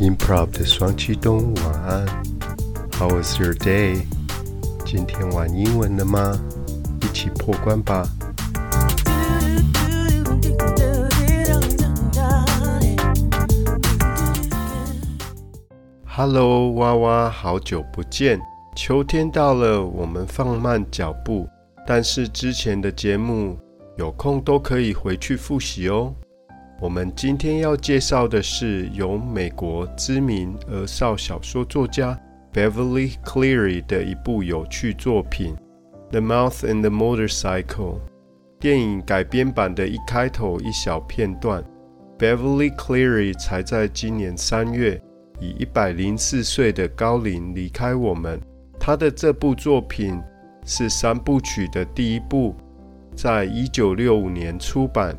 Improv 的双驱动，晚安。How was your day？今天玩英文了吗？一起破关吧。Hello，娃娃，好久不见。秋天到了，我们放慢脚步，但是之前的节目有空都可以回去复习哦。我们今天要介绍的是由美国知名儿少小说作家 Beverly Cleary 的一部有趣作品《The Mouth and the Motorcycle》。电影改编版的一开头一小片段，Beverly Cleary 才在今年三月以一百零四岁的高龄离开我们。他的这部作品是三部曲的第一部，在一九六五年出版。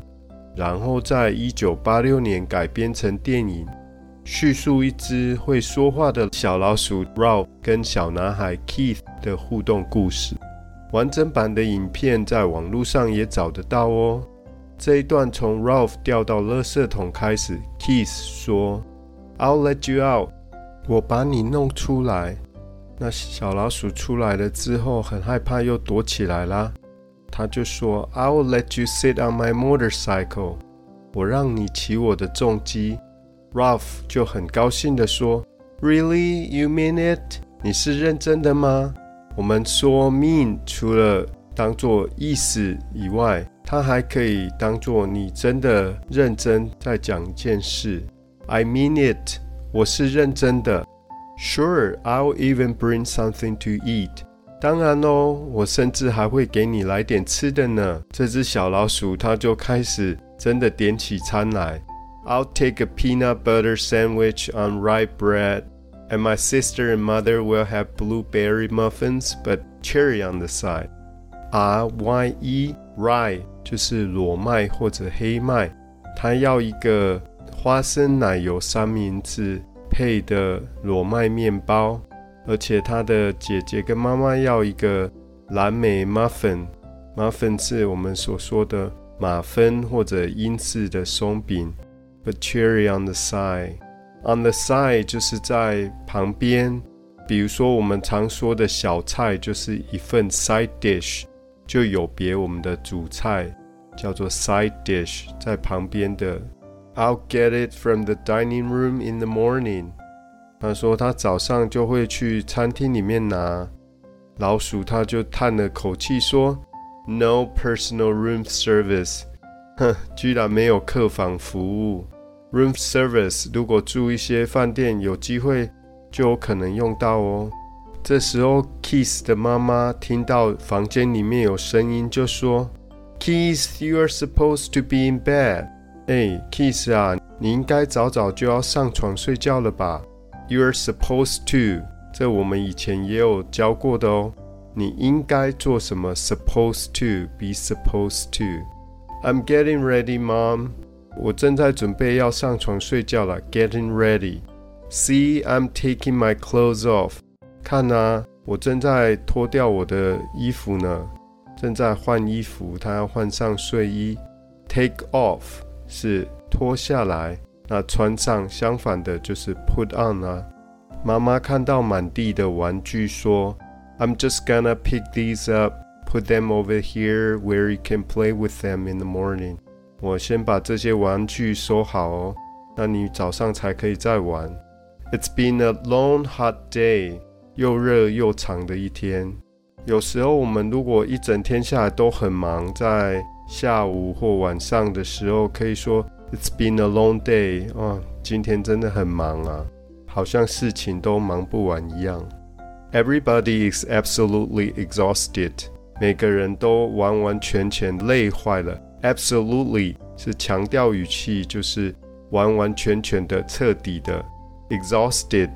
然后在一九八六年改编成电影，叙述一只会说话的小老鼠 Ralph 跟小男孩 Keith 的互动故事。完整版的影片在网络上也找得到哦。这一段从 Ralph 掉到垃圾桶开始，Keith 说：“I'll let you out，我把你弄出来。”那小老鼠出来了之后，很害怕，又躲起来啦。他就说：“I will let you sit on my motorcycle。我让你骑我的重机。” Ralph 就很高兴地说：“Really, you mean it？你是认真的吗？”我们说 “mean” 除了当做意思以外，它还可以当做你真的认真在讲一件事。I mean it，我是认真的。Sure, I'll even bring something to eat. 当然哦，我甚至还会给你来点吃的呢。这只小老鼠它就开始真的点起餐来。I'll take a peanut butter sandwich on rye bread, and my sister and mother will have blueberry muffins, but cherry on the side. R Y E rye 就是裸麦或者黑麦，它要一个花生奶油三明治配的裸麦面包。而且他的姐姐跟妈妈要一个蓝莓 muffin，muffin 是我们所说的马芬或者英式的松饼，but cherry on the side，on the side 就是在旁边，比如说我们常说的小菜就是一份 side dish，就有别我们的主菜叫做 side dish，在旁边的。I'll get it from the dining room in the morning。他说他早上就会去餐厅里面拿。老鼠他就叹了口气说：“No personal room service。”哼，居然没有客房服务。Room service 如果住一些饭店，有机会就有可能用到哦。这时候，Kiss 的妈妈听到房间里面有声音，就说：“Kiss，you are supposed to be in bed。”哎，Kiss 啊，你应该早早就要上床睡觉了吧？You're supposed to，这我们以前也有教过的哦。你应该做什么？Supposed to，be supposed to。I'm getting ready, mom。我正在准备要上床睡觉了。Getting ready。See, I'm taking my clothes off。看啊，我正在脱掉我的衣服呢，正在换衣服。他要换上睡衣。Take off 是脱下来。那穿上相反的就是 put on 啊。妈妈看到满地的玩具，说：“I'm just gonna pick these up, put them over here where you can play with them in the morning。”我先把这些玩具收好哦，那你早上才可以再玩。It's been a long, hot day，又热又长的一天。有时候我们如果一整天下来都很忙，在下午或晚上的时候，可以说。It's been a long day 哦，今天真的很忙啊，好像事情都忙不完一样。Everybody is absolutely exhausted，每个人都完完全全累坏了。Absolutely 是强调语气，就是完完全全的、彻底的。Exhausted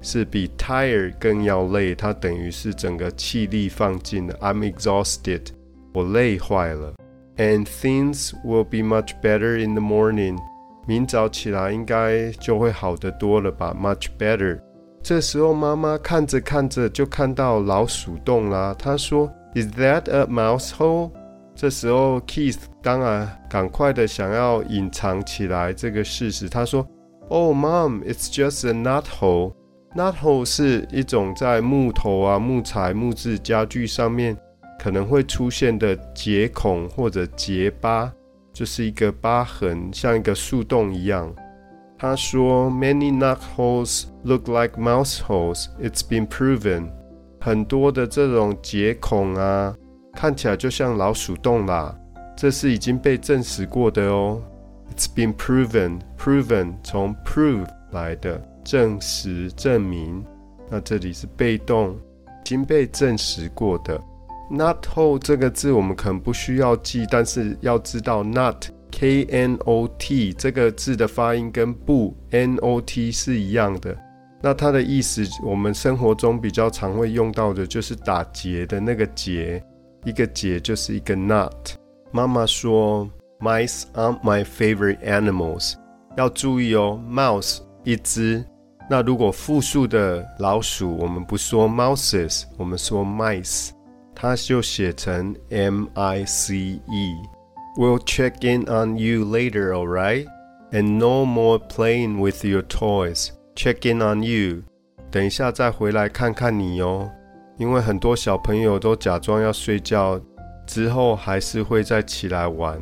是比 tired 更要累，它等于是整个气力放尽了。I'm exhausted，我累坏了。And things will be much better in the morning。明早起来应该就会好得多了吧？Much better。这时候妈妈看着看着就看到老鼠洞啦。她说：“Is that a mouse hole？” 这时候 Keith 当然赶快的想要隐藏起来这个事实。他说：“Oh, Mom, it's just a knot hole.” Knot hole 是一种在木头啊、木材、木质家具上面可能会出现的结孔或者结疤，就是一个疤痕，像一个树洞一样。他说：“Many knot holes look like mouse holes. It's been proven.” 很多的这种结孔啊，看起来就像老鼠洞啦。这是已经被证实过的哦。It's been proven. Proven 从 prove 来的，证实、证明。那这里是被动，已经被证实过的。Not hole 这个字我们可能不需要记，但是要知道 not k n o t 这个字的发音跟不 n o t 是一样的。那它的意思，我们生活中比较常会用到的就是打结的那个结，一个结就是一个 not。妈妈说，Mice aren't my favorite animals。要注意哦，mouse 一只。那如果复数的老鼠，我们不说 mouses，我们说 mice，它就写成 m i c e。We'll check in on you later, alright? And no more playing with your toys. Check in on you. 等一下再回来看看你哦。因为很多小朋友都假装要睡觉。之后还是会再起来玩。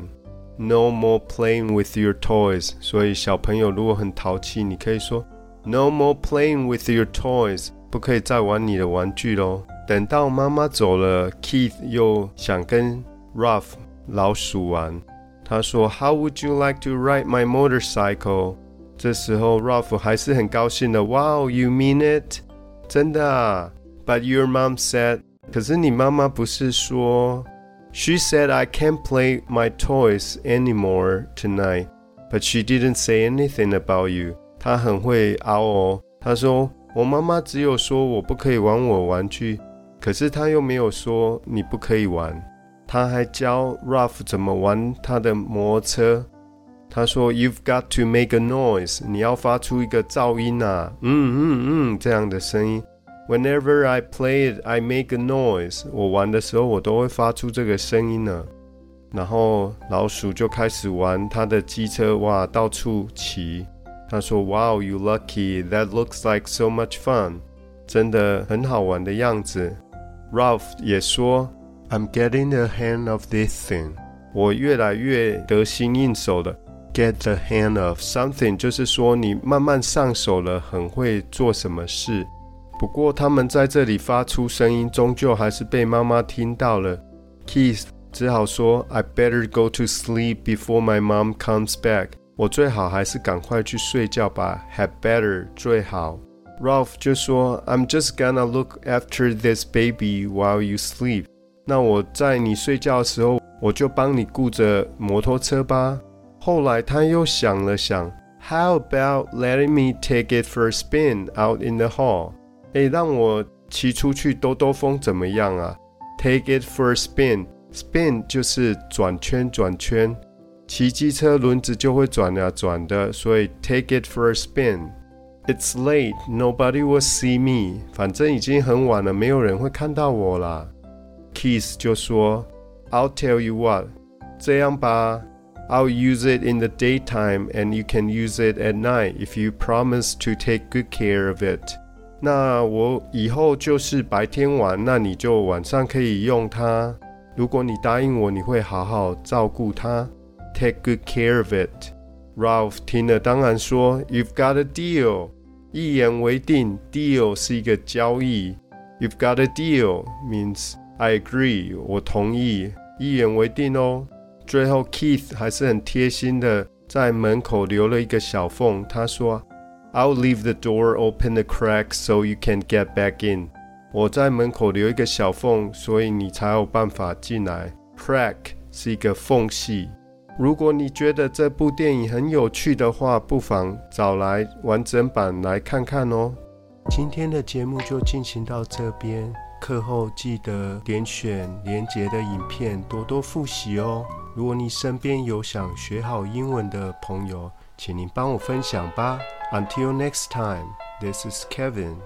No more playing with your toys。所以小朋友如果很淘气，你可以说 No more playing with your toys，不可以再玩你的玩具喽。 等到妈妈走了，Keith 又想跟 Ruff 老鼠玩。他说 How would you like to ride my motorcycle？这时候 Ruff 还是很高兴的。Wow，you mean it？真的啊？But your mom said，可是你妈妈不是说？She said I can't play my toys anymore tonight, but she didn't say anything about you. 她很会熬哦。她说我妈妈只有说我不可以玩我玩具， 可是他又没有说你不可以玩。他还教 Ruff 怎么玩他的摩托车。他说 You've got to make a noise，你要发出一个噪音啊，嗯嗯嗯这样的声音。Whenever I play it, I make a noise. 我玩的时候，我都会发出这个声音呢。然后老鼠就开始玩他的机车，哇，到处骑。他说：“Wow, you lucky! That looks like so much fun. 真的很好玩的样子。” Ralph 也说：“I'm getting the hang of this thing. 我越来越得心应手了。Get the hang of something 就是说你慢慢上手了，很会做什么事。”不过，他们在这里发出声音，终究还是被妈妈听到了。Keith 只好说：“I better go to sleep before my mom comes back。”我最好还是赶快去睡觉吧。Had better 最好。Ralph 就说：“I'm just gonna look after this baby while you sleep。”那我在你睡觉的时候，我就帮你顾着摩托车吧。后来他又想了想：“How about letting me take it for a spin out in the hall？” 哎，让我骑出去兜兜风怎么样啊？Take it for a spin. Spin 就是转圈转圈，骑机车轮子就会转呀转的，所以 take it for a spin. It's late. Nobody will see me. 反正已经很晚了，没有人会看到我啦。Keith 就说：“I'll tell you what. 这样吧，I'll use it in the daytime, and you can use it at night if you promise to take good care of it.” 那我以后就是白天玩，那你就晚上可以用它。如果你答应我，你会好好照顾它，take good care of it。Ralph 听了当然说，You've got a deal， 一言为定。Deal 是一个交易，You've got a deal means I agree，我同意，一言为定哦。最后 Keith 还是很贴心的在门口留了一个小缝，他说。I'll leave the door open a crack so you can get back in。我在门口留一个小缝，所以你才有办法进来。Crack 是一个缝隙。如果你觉得这部电影很有趣的话，不妨找来完整版来看看哦。今天的节目就进行到这边，课后记得点选连结的影片，多多复习哦。如果你身边有想学好英文的朋友，请您帮我分享吧。Until next time, this is Kevin.